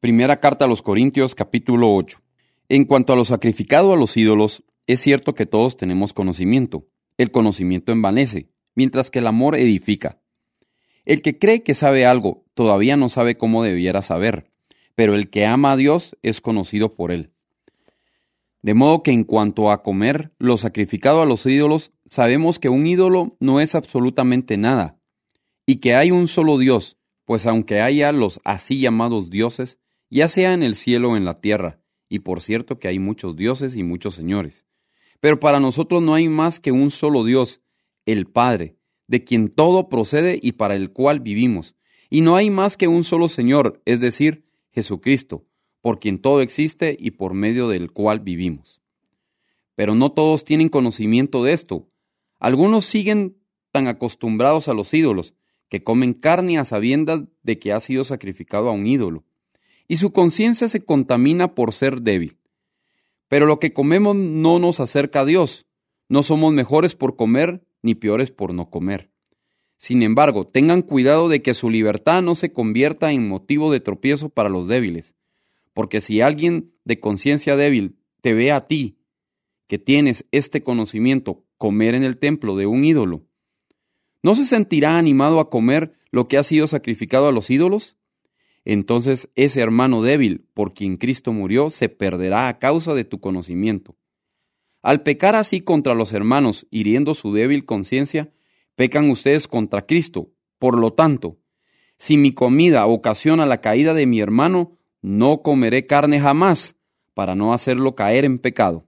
Primera carta a los Corintios capítulo 8. En cuanto a lo sacrificado a los ídolos, es cierto que todos tenemos conocimiento. El conocimiento envanece, mientras que el amor edifica. El que cree que sabe algo todavía no sabe cómo debiera saber, pero el que ama a Dios es conocido por él. De modo que en cuanto a comer lo sacrificado a los ídolos, sabemos que un ídolo no es absolutamente nada, y que hay un solo Dios, pues aunque haya los así llamados dioses, ya sea en el cielo o en la tierra, y por cierto que hay muchos dioses y muchos señores. Pero para nosotros no hay más que un solo Dios, el Padre, de quien todo procede y para el cual vivimos. Y no hay más que un solo Señor, es decir, Jesucristo, por quien todo existe y por medio del cual vivimos. Pero no todos tienen conocimiento de esto. Algunos siguen tan acostumbrados a los ídolos, que comen carne a sabiendas de que ha sido sacrificado a un ídolo y su conciencia se contamina por ser débil. Pero lo que comemos no nos acerca a Dios. No somos mejores por comer ni peores por no comer. Sin embargo, tengan cuidado de que su libertad no se convierta en motivo de tropiezo para los débiles, porque si alguien de conciencia débil te ve a ti, que tienes este conocimiento, comer en el templo de un ídolo, ¿no se sentirá animado a comer lo que ha sido sacrificado a los ídolos? Entonces ese hermano débil por quien Cristo murió se perderá a causa de tu conocimiento. Al pecar así contra los hermanos, hiriendo su débil conciencia, pecan ustedes contra Cristo. Por lo tanto, si mi comida ocasiona la caída de mi hermano, no comeré carne jamás, para no hacerlo caer en pecado.